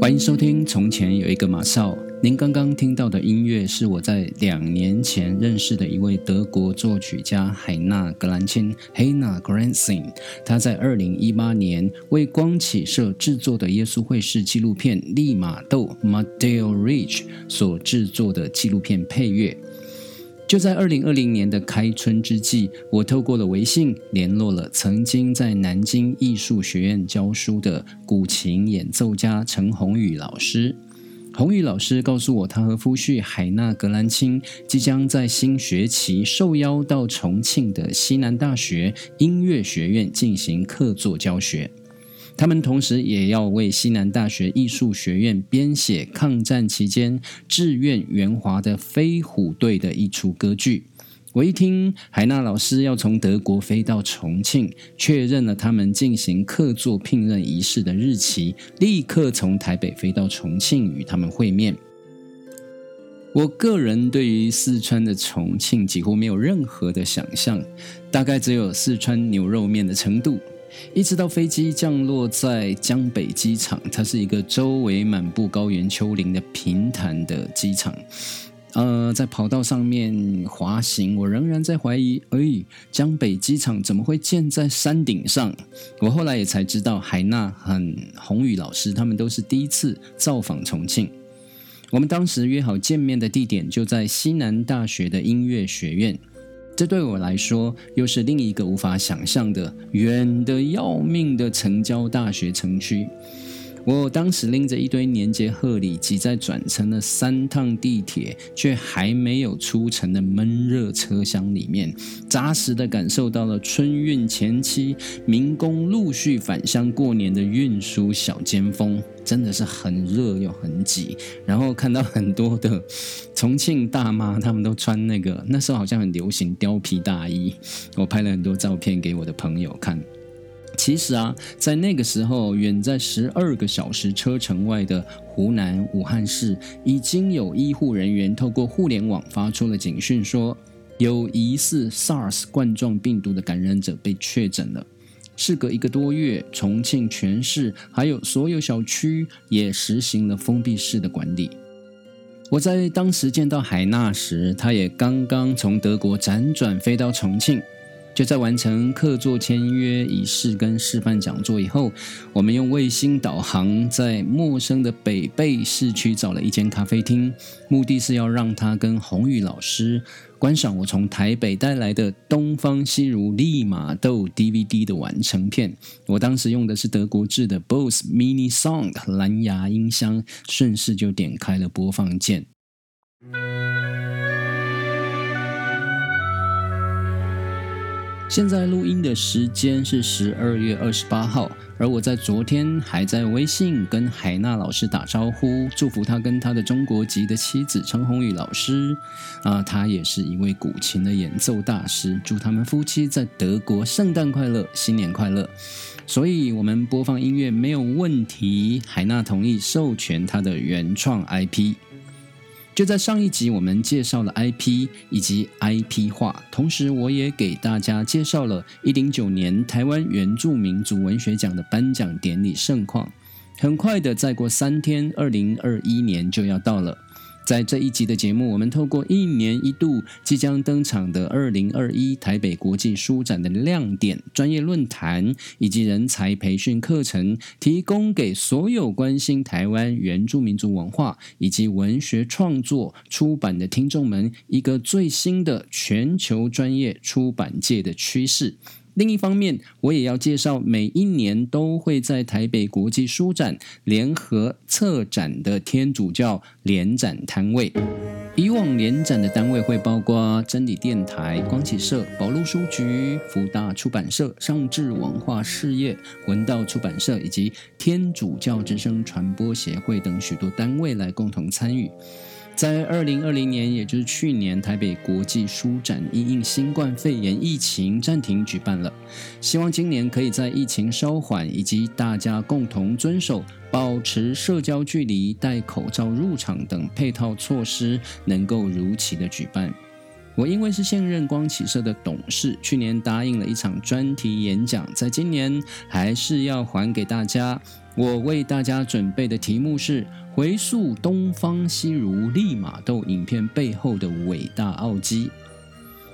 欢迎收听《从前有一个马少》。您刚刚听到的音乐是我在两年前认识的一位德国作曲家海纳·格兰钦 （Hanna g r a n s i n 他在二零一八年为光启社制作的耶稣会式纪录片《利马窦 m a d e l Ridge） 所制作的纪录片配乐。就在二零二零年的开春之际，我透过了微信联络了曾经在南京艺术学院教书的古琴演奏家陈宏宇老师。宏宇老师告诉我，他和夫婿海纳格兰青即将在新学期受邀到重庆的西南大学音乐学院进行客座教学。他们同时也要为西南大学艺术学院编写抗战期间志愿援华的飞虎队的一出歌剧。我一听海娜老师要从德国飞到重庆，确认了他们进行客座聘任仪式的日期，立刻从台北飞到重庆与他们会面。我个人对于四川的重庆几乎没有任何的想象，大概只有四川牛肉面的程度。一直到飞机降落在江北机场，它是一个周围满布高原丘陵的平坦的机场。呃，在跑道上面滑行，我仍然在怀疑，哎，江北机场怎么会建在山顶上？我后来也才知道，海纳和宏宇老师他们都是第一次造访重庆。我们当时约好见面的地点就在西南大学的音乐学院，这对我来说又是另一个无法想象的远的要命的城郊大学城区。我当时拎着一堆年节贺礼，挤在转乘了三趟地铁却还没有出城的闷热车厢里面，扎实的感受到了春运前期民工陆续返乡过年的运输小尖峰，真的是很热又很挤。然后看到很多的重庆大妈，他们都穿那个那时候好像很流行貂皮大衣，我拍了很多照片给我的朋友看。其实啊，在那个时候，远在十二个小时车程外的湖南武汉市，已经有医护人员透过互联网发出了警讯，说有疑似 SARS 冠状病毒的感染者被确诊了。事隔一个多月，重庆全市还有所有小区也实行了封闭式的管理。我在当时见到海娜时，她也刚刚从德国辗转飞到重庆。就在完成客座签约仪式跟示范讲座以后，我们用卫星导航在陌生的北碚市区找了一间咖啡厅，目的是要让他跟宏宇老师观赏我从台北带来的东方西如利马豆 DVD 的完成片。我当时用的是德国制的 Bose Mini Sound 蓝牙音箱，顺势就点开了播放键。现在录音的时间是十二月二十八号，而我在昨天还在微信跟海娜老师打招呼，祝福他跟他的中国籍的妻子陈宏宇老师，啊，他也是一位古琴的演奏大师，祝他们夫妻在德国圣诞快乐，新年快乐。所以，我们播放音乐没有问题，海娜同意授权他的原创 IP。就在上一集，我们介绍了 IP 以及 IP 化，同时我也给大家介绍了一零九年台湾原住民族文学奖的颁奖典礼盛况。很快的，再过三天，二零二一年就要到了。在这一集的节目，我们透过一年一度即将登场的二零二一台北国际书展的亮点、专业论坛以及人才培训课程，提供给所有关心台湾原住民族文化以及文学创作出版的听众们一个最新的全球专业出版界的趋势。另一方面，我也要介绍每一年都会在台北国际书展联合策展的天主教联展摊位。以往联展的单位会包括真理电台、光启社、宝路书局、福大出版社、上智文化事业、文道出版社以及天主教之声传播协会等许多单位来共同参与。在二零二零年，也就是去年，台北国际书展因应新冠肺炎疫情暂停举办了。希望今年可以在疫情稍缓以及大家共同遵守保持社交距离、戴口罩入场等配套措施，能够如期的举办。我因为是现任光启社的董事，去年答应了一场专题演讲，在今年还是要还给大家。我为大家准备的题目是回溯东方西儒利玛窦影片背后的伟大奥迹。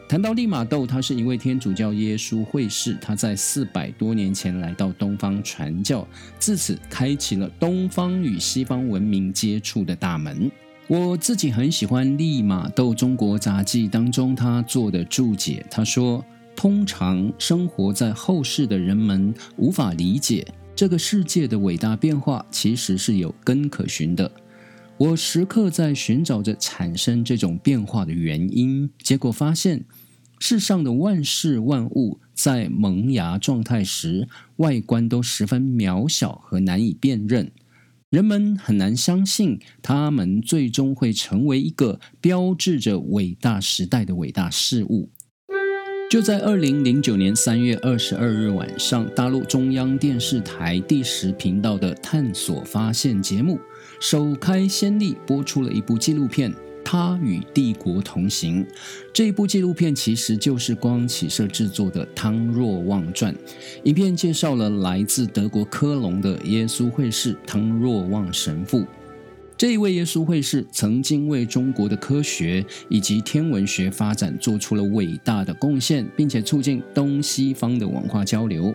谈到利玛窦，他是一位天主教耶稣会士，他在四百多年前来到东方传教，自此开启了东方与西方文明接触的大门。我自己很喜欢利玛窦《中国杂记》当中他做的注解。他说：“通常生活在后世的人们无法理解这个世界的伟大变化，其实是有根可循的。我时刻在寻找着产生这种变化的原因，结果发现世上的万事万物在萌芽状态时，外观都十分渺小和难以辨认。”人们很难相信，他们最终会成为一个标志着伟大时代的伟大事物。就在二零零九年三月二十二日晚上，大陆中央电视台第十频道的《探索发现》节目首开先例，播出了一部纪录片。他与帝国同行这一部纪录片其实就是光启社制作的《汤若望传》。影片介绍了来自德国科隆的耶稣会士汤若望神父。这一位耶稣会士曾经为中国的科学以及天文学发展做出了伟大的贡献，并且促进东西方的文化交流。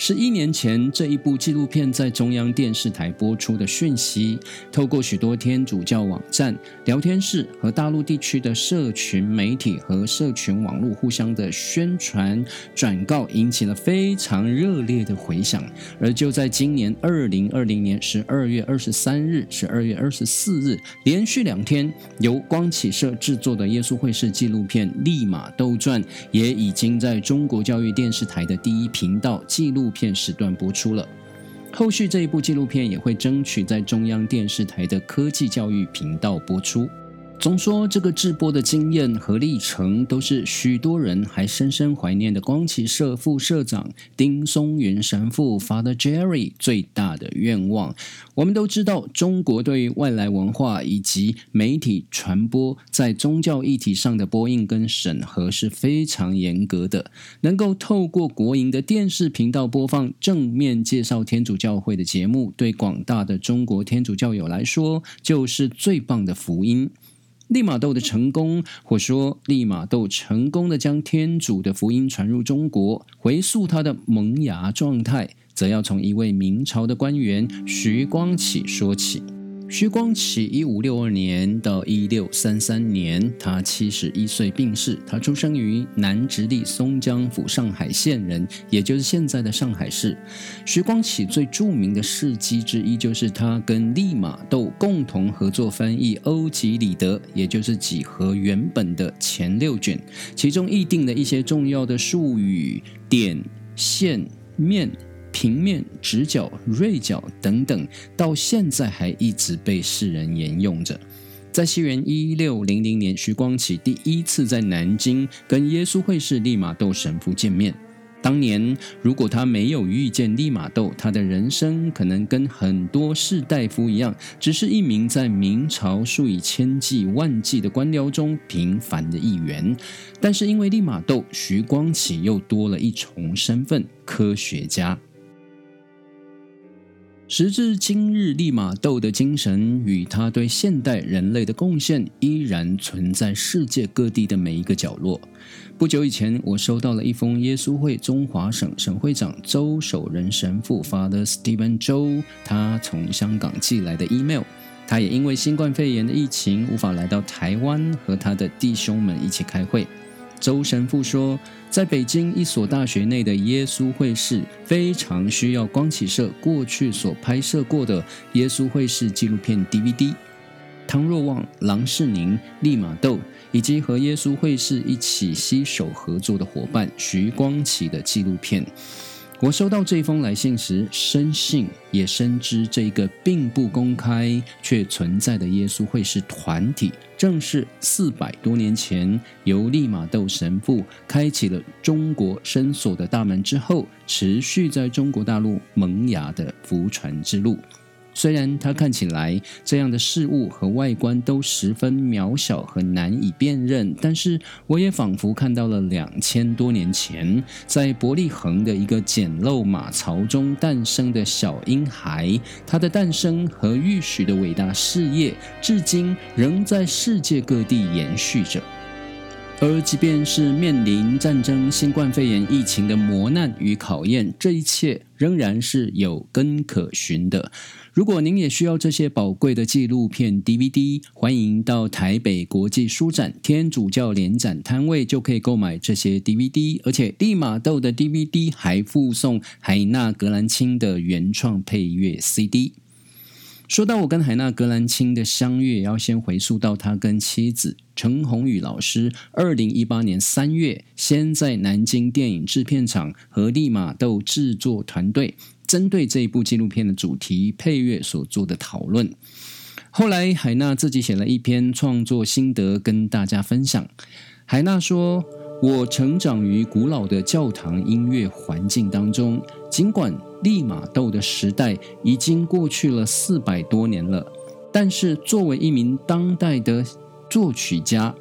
十一年前，这一部纪录片在中央电视台播出的讯息，透过许多天主教网站、聊天室和大陆地区的社群媒体和社群网络互相的宣传转告，引起了非常热烈的回响。而就在今年二零二零年十二月二十三日、十二月二十四日，连续两天由光启社制作的耶稣会士纪录片《利玛窦传》也已经在中国教育电视台的第一频道记录。片时段播出了，后续这一部纪录片也会争取在中央电视台的科技教育频道播出。总说这个直播的经验和历程，都是许多人还深深怀念的光启社副社长丁松云神父 Father Jerry 最大的愿望。我们都知道，中国对于外来文化以及媒体传播在宗教议题上的播映跟审核是非常严格的。能够透过国营的电视频道播放正面介绍天主教会的节目，对广大的中国天主教友来说，就是最棒的福音。利玛窦的成功，或说利玛窦成功的将天主的福音传入中国，回溯他的萌芽状态，则要从一位明朝的官员徐光启说起。徐光启一五六二年到一六三三年，他七十一岁病逝。他出生于南直隶松江府上海县人，也就是现在的上海市。徐光启最著名的事迹之一，就是他跟利玛窦共同合作翻译《欧几里得》，也就是几何原本的前六卷，其中议定的一些重要的术语，点、线、面。平面、直角、锐角等等，到现在还一直被世人沿用着。在西元一六零零年，徐光启第一次在南京跟耶稣会士利玛窦神父见面。当年，如果他没有遇见利玛窦，他的人生可能跟很多士大夫一样，只是一名在明朝数以千计万计的官僚中平凡的一员。但是因为利玛窦，徐光启又多了一重身份——科学家。时至今日，利玛窦的精神与他对现代人类的贡献依然存在世界各地的每一个角落。不久以前，我收到了一封耶稣会中华省省会长周守仁神父 Father Stephen 周他从香港寄来的 email。他也因为新冠肺炎的疫情无法来到台湾，和他的弟兄们一起开会。周神父说，在北京一所大学内的耶稣会士非常需要光启社过去所拍摄过的耶稣会士纪录片 DVD。汤若望、郎世宁、利玛窦以及和耶稣会士一起携手合作的伙伴徐光启的纪录片。我收到这封来信时，深信也深知，这个并不公开却存在的耶稣会士团体，正是四百多年前由利玛窦神父开启了中国深锁的大门之后，持续在中国大陆萌芽的福传之路。虽然它看起来这样的事物和外观都十分渺小和难以辨认，但是我也仿佛看到了两千多年前在伯利恒的一个简陋马槽中诞生的小婴孩。他的诞生和预许的伟大事业，至今仍在世界各地延续着。而即便是面临战争、新冠肺炎疫情的磨难与考验，这一切仍然是有根可循的。如果您也需要这些宝贵的纪录片 DVD，欢迎到台北国际书展天主教联展摊位就可以购买这些 DVD，而且利玛窦的 DVD 还附送海纳格兰青的原创配乐 CD。说到我跟海纳格兰青的相遇，也要先回溯到他跟妻子陈鸿宇老师，二零一八年三月，先在南京电影制片厂和利玛窦制作团队针对这一部纪录片的主题配乐所做的讨论。后来海纳自己写了一篇创作心得跟大家分享。海纳说：“我成长于古老的教堂音乐环境当中，尽管。”利玛窦的时代已经过去了四百多年了，但是作为一名当代的作曲家，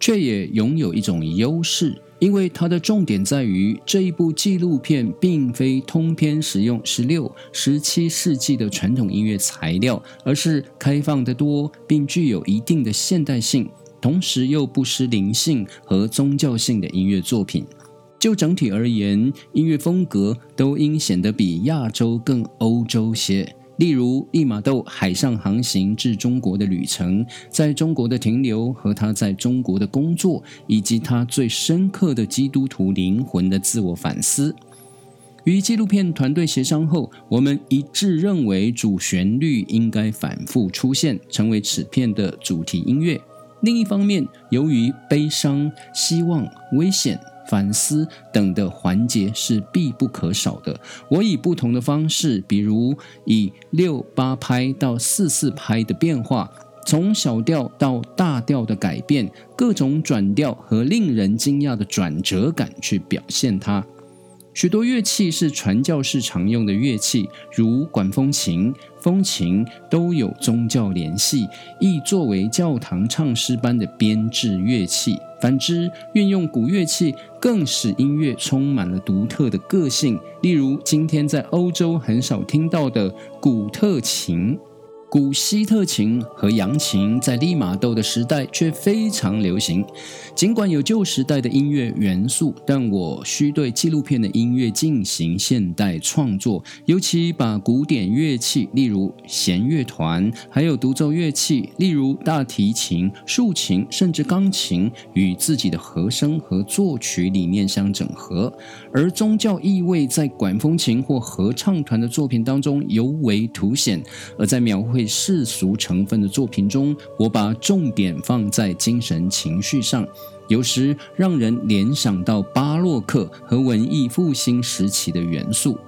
却也拥有一种优势，因为它的重点在于这一部纪录片并非通篇使用十六、十七世纪的传统音乐材料，而是开放的多，并具有一定的现代性，同时又不失灵性和宗教性的音乐作品。就整体而言，音乐风格都应显得比亚洲更欧洲些。例如，利玛窦海上航行至中国的旅程，在中国的停留和他在中国的工作，以及他最深刻的基督徒灵魂的自我反思。与纪录片团队协商后，我们一致认为主旋律应该反复出现，成为此片的主题音乐。另一方面，由于悲伤、希望、危险。反思等的环节是必不可少的。我以不同的方式，比如以六八拍到四四拍的变化，从小调到大调的改变，各种转调和令人惊讶的转折感去表现它。许多乐器是传教士常用的乐器，如管风琴、风琴，都有宗教联系，亦作为教堂唱诗般的编制乐器。反之，运用古乐器更使音乐充满了独特的个性，例如今天在欧洲很少听到的古特琴。古希特琴和扬琴在利玛窦的时代却非常流行。尽管有旧时代的音乐元素，但我需对纪录片的音乐进行现代创作，尤其把古典乐器，例如弦乐团，还有独奏乐器，例如大提琴、竖琴，甚至钢琴，与自己的和声和作曲理念相整合。而宗教意味在管风琴或合唱团的作品当中尤为凸显，而在描绘。世俗成分的作品中，我把重点放在精神情绪上，有时让人联想到巴洛克和文艺复兴时期的元素。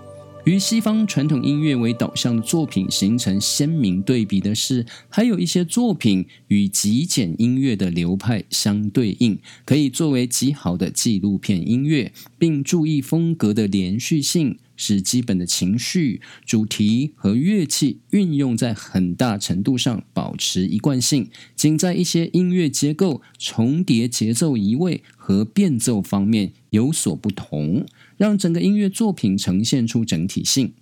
与西方传统音乐为导向的作品形成鲜明对比的是，还有一些作品与极简音乐的流派相对应，可以作为极好的纪录片音乐，并注意风格的连续性。使基本的情绪、主题和乐器运用在很大程度上保持一贯性，仅在一些音乐结构、重叠节奏移位和变奏方面有所不同，让整个音乐作品呈现出整体性。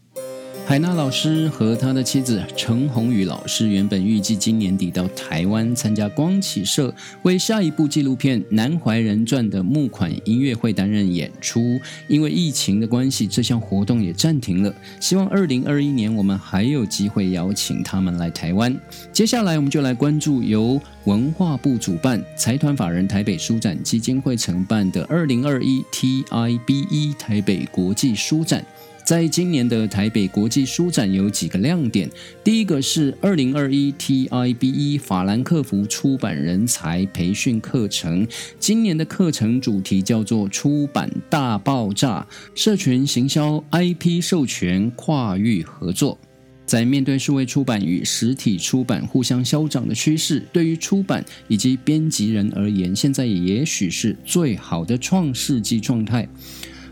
海娜老师和他的妻子陈宏宇老师原本预计今年底到台湾参加光启社为下一部纪录片《南怀仁传》的募款音乐会担任演出，因为疫情的关系，这项活动也暂停了。希望二零二一年我们还有机会邀请他们来台湾。接下来我们就来关注由文化部主办、财团法人台北书展基金会承办的二零二一 TIBE 台北国际书展。在今年的台北国际书展有几个亮点，第一个是二零二一 TIBE 法兰克福出版人才培训课程。今年的课程主题叫做“出版大爆炸”，社群行销、IP 授权、跨域合作。在面对数位出版与实体出版互相消长的趋势，对于出版以及编辑人而言，现在也许是最好的创世纪状态。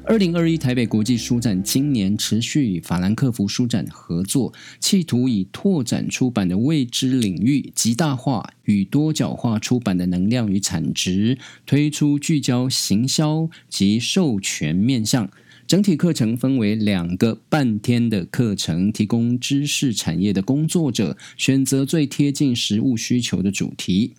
二零二一台北国际书展今年持续与法兰克福书展合作，企图以拓展出版的未知领域、极大化与多角化出版的能量与产值，推出聚焦行销及授权面向。整体课程分为两个半天的课程，提供知识产业的工作者选择最贴近实务需求的主题。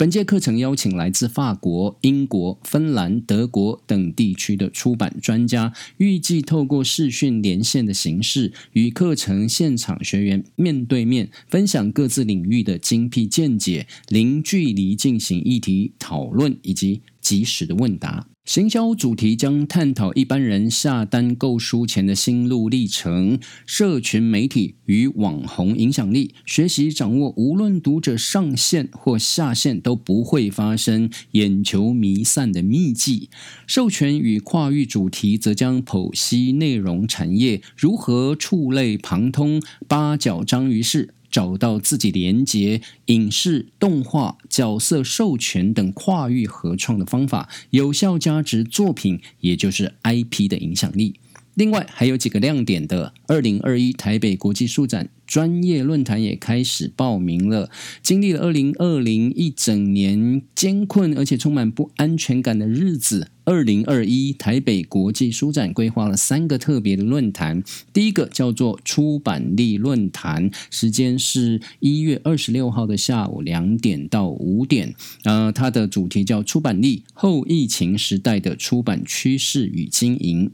本届课程邀请来自法国、英国、芬兰、德国等地区的出版专家，预计透过视讯连线的形式，与课程现场学员面对面分享各自领域的精辟见解，零距离进行议题讨论以及及时的问答。行销主题将探讨一般人下单购书前的心路历程，社群媒体与网红影响力，学习掌握无论读者上线或下线都不会发生眼球弥散的秘籍。授权与跨域主题则将剖析内容产业如何触类旁通，八角章鱼式。找到自己连接影视、动画、角色授权等跨域合创的方法，有效加值作品，也就是 IP 的影响力。另外还有几个亮点的，二零二一台北国际书展。专业论坛也开始报名了。经历了二零二零一整年艰困而且充满不安全感的日子，二零二一台北国际书展规划了三个特别的论坛。第一个叫做出版力论坛，时间是一月二十六号的下午两点到五点。呃，它的主题叫出版力后疫情时代的出版趋势与经营。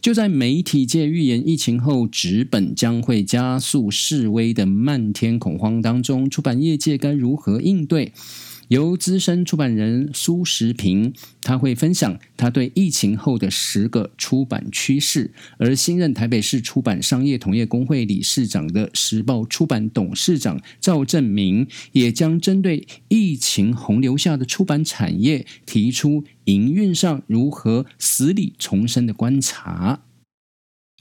就在媒体界预言疫情后纸本将会加速。示威的漫天恐慌当中，出版业界该如何应对？由资深出版人苏时平，他会分享他对疫情后的十个出版趋势。而新任台北市出版商业同业工会理事长的时报出版董事长赵正明，也将针对疫情洪流下的出版产业，提出营运上如何死里重生的观察。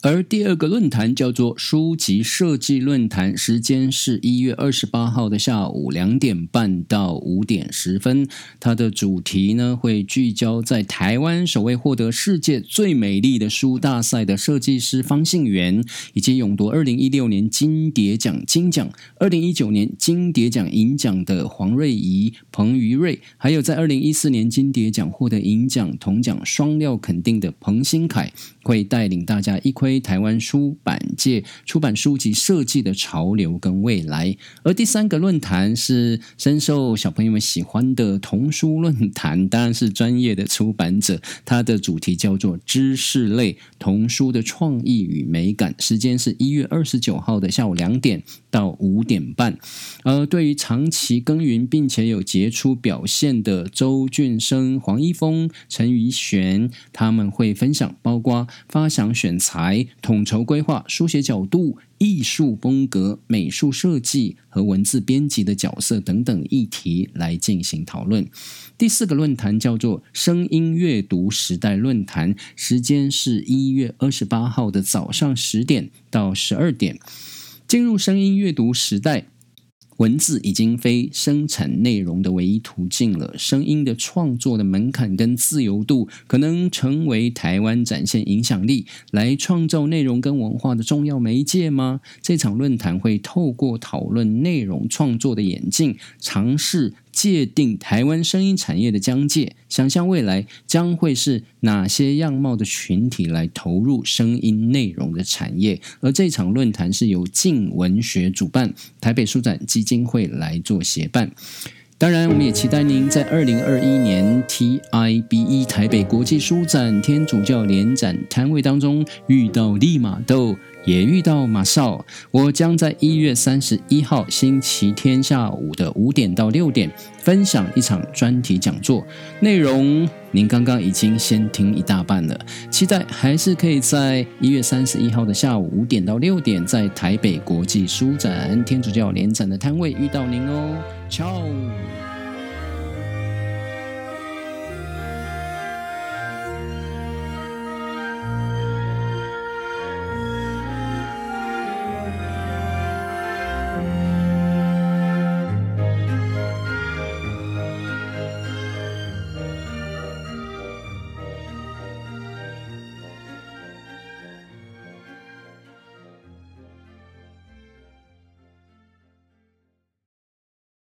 而第二个论坛叫做书籍设计论坛，时间是一月二十八号的下午两点半到五点十分。它的主题呢会聚焦在台湾首位获得世界最美丽的书大赛的设计师方信元，以及勇夺二零一六年金蝶奖金奖、二零一九年金蝶奖银奖的黄瑞仪、彭于瑞，还有在二零一四年金蝶奖获得银奖、铜奖双料肯定的彭新凯，会带领大家一块窥。台湾出版界出版书籍设计的潮流跟未来，而第三个论坛是深受小朋友们喜欢的童书论坛，当然是专业的出版者，它的主题叫做知识类童书的创意与美感，时间是一月二十九号的下午两点到五点半。而对于长期耕耘并且有杰出表现的周俊生、黄一峰、陈宇璇，他们会分享包括发想选材。统筹规划、书写角度、艺术风格、美术设计和文字编辑的角色等等议题来进行讨论。第四个论坛叫做“声音阅读时代论坛”，时间是一月二十八号的早上十点到十二点，进入声音阅读时代。文字已经非生产内容的唯一途径了，声音的创作的门槛跟自由度，可能成为台湾展现影响力、来创造内容跟文化的重要媒介吗？这场论坛会透过讨论内容创作的演进，尝试。界定台湾声音产业的疆界，想象未来将会是哪些样貌的群体来投入声音内容的产业。而这场论坛是由静文学主办，台北书展基金会来做协办。当然，我们也期待您在二零二一年 TIBE 台北国际书展天主教联展摊位当中遇到利马豆。也遇到马少，我将在一月三十一号星期天下午的五点到六点分享一场专题讲座，内容您刚刚已经先听一大半了，期待还是可以在一月三十一号的下午五点到六点，在台北国际书展天主教联展的摊位遇到您哦，Ciao。